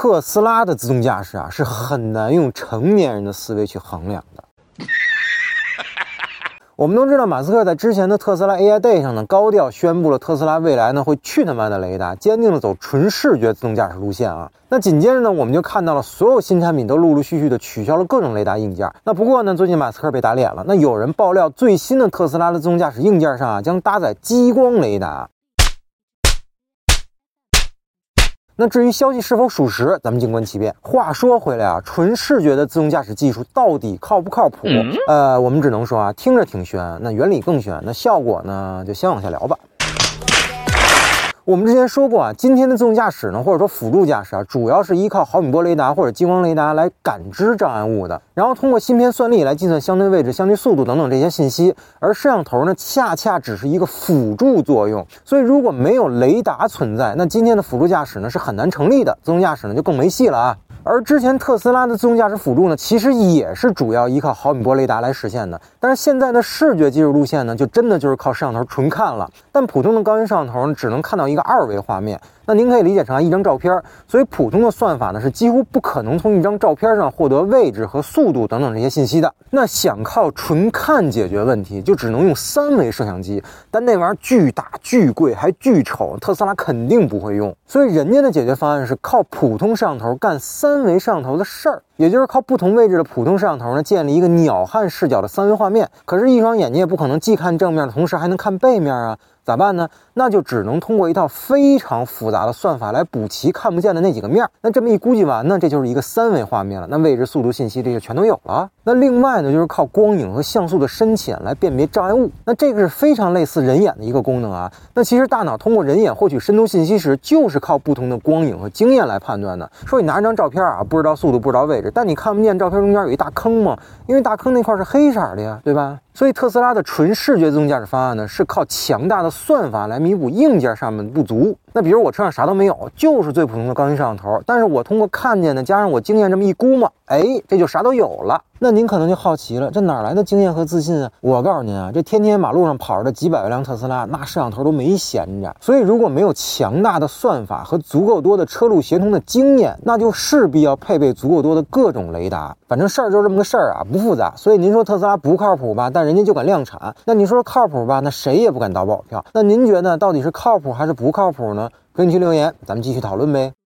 特斯拉的自动驾驶啊，是很难用成年人的思维去衡量的。我们都知道，马斯克在之前的特斯拉 AI Day 上呢，高调宣布了特斯拉未来呢会去他妈的雷达，坚定的走纯视觉自动驾驶路线啊。那紧接着呢，我们就看到了所有新产品都陆陆续续的取消了各种雷达硬件。那不过呢，最近马斯克被打脸了。那有人爆料，最新的特斯拉的自动驾驶硬件上啊，将搭载激光雷达。那至于消息是否属实，咱们静观其变。话说回来啊，纯视觉的自动驾驶技术到底靠不靠谱？呃，我们只能说啊，听着挺悬，那原理更悬，那效果呢，就先往下聊吧。我们之前说过啊，今天的自动驾驶呢，或者说辅助驾驶啊，主要是依靠毫米波雷达或者激光雷达来感知障碍物的，然后通过芯片算力来计算相对位置、相对速度等等这些信息。而摄像头呢，恰恰只是一个辅助作用。所以如果没有雷达存在，那今天的辅助驾驶呢是很难成立的，自动驾驶呢就更没戏了啊。而之前特斯拉的自动驾驶辅助呢，其实也是主要依靠毫米波雷达来实现的。但是现在的视觉技术路线呢，就真的就是靠摄像头纯看了。但普通的高清摄像头呢，只能看到一个二维画面。那您可以理解成一张照片，所以普通的算法呢是几乎不可能从一张照片上获得位置和速度等等这些信息的。那想靠纯看解决问题，就只能用三维摄像机，但那玩意儿巨大、巨贵还巨丑，特斯拉肯定不会用。所以人家的解决方案是靠普通摄像头干三氛围上头的事儿，也就是靠不同位置的普通摄像头呢建立一个鸟瞰视角的三维画面。可是，一双眼睛也不可能既看正面的同时还能看背面啊。咋办呢？那就只能通过一套非常复杂的算法来补齐看不见的那几个面。那这么一估计完呢，这就是一个三维画面了。那位置、速度信息这些全都有了。那另外呢，就是靠光影和像素的深浅来辨别障碍物。那这个是非常类似人眼的一个功能啊。那其实大脑通过人眼获取深度信息时，就是靠不同的光影和经验来判断的。说你拿一张照片啊，不知道速度，不知道位置，但你看不见照片中间有一大坑吗？因为大坑那块是黑色的呀，对吧？所以特斯拉的纯视觉自动驾驶方案呢，是靠强大的算法来弥补硬件上面的不足。那比如我车上啥都没有，就是最普通的高清摄像头，但是我通过看见的加上我经验这么一估摸，哎，这就啥都有了。那您可能就好奇了，这哪来的经验和自信啊？我告诉您啊，这天天马路上跑着的几百万辆特斯拉，那摄像头都没闲着。所以如果没有强大的算法和足够多的车路协同的经验，那就势必要配备足够多的各种雷达。反正事儿就这么个事儿啊，不复杂。所以您说特斯拉不靠谱吧？但人家就敢量产。那你说靠谱吧？那谁也不敢打保票。那您觉得到底是靠谱还是不靠谱呢？评论区留言，咱们继续讨论呗。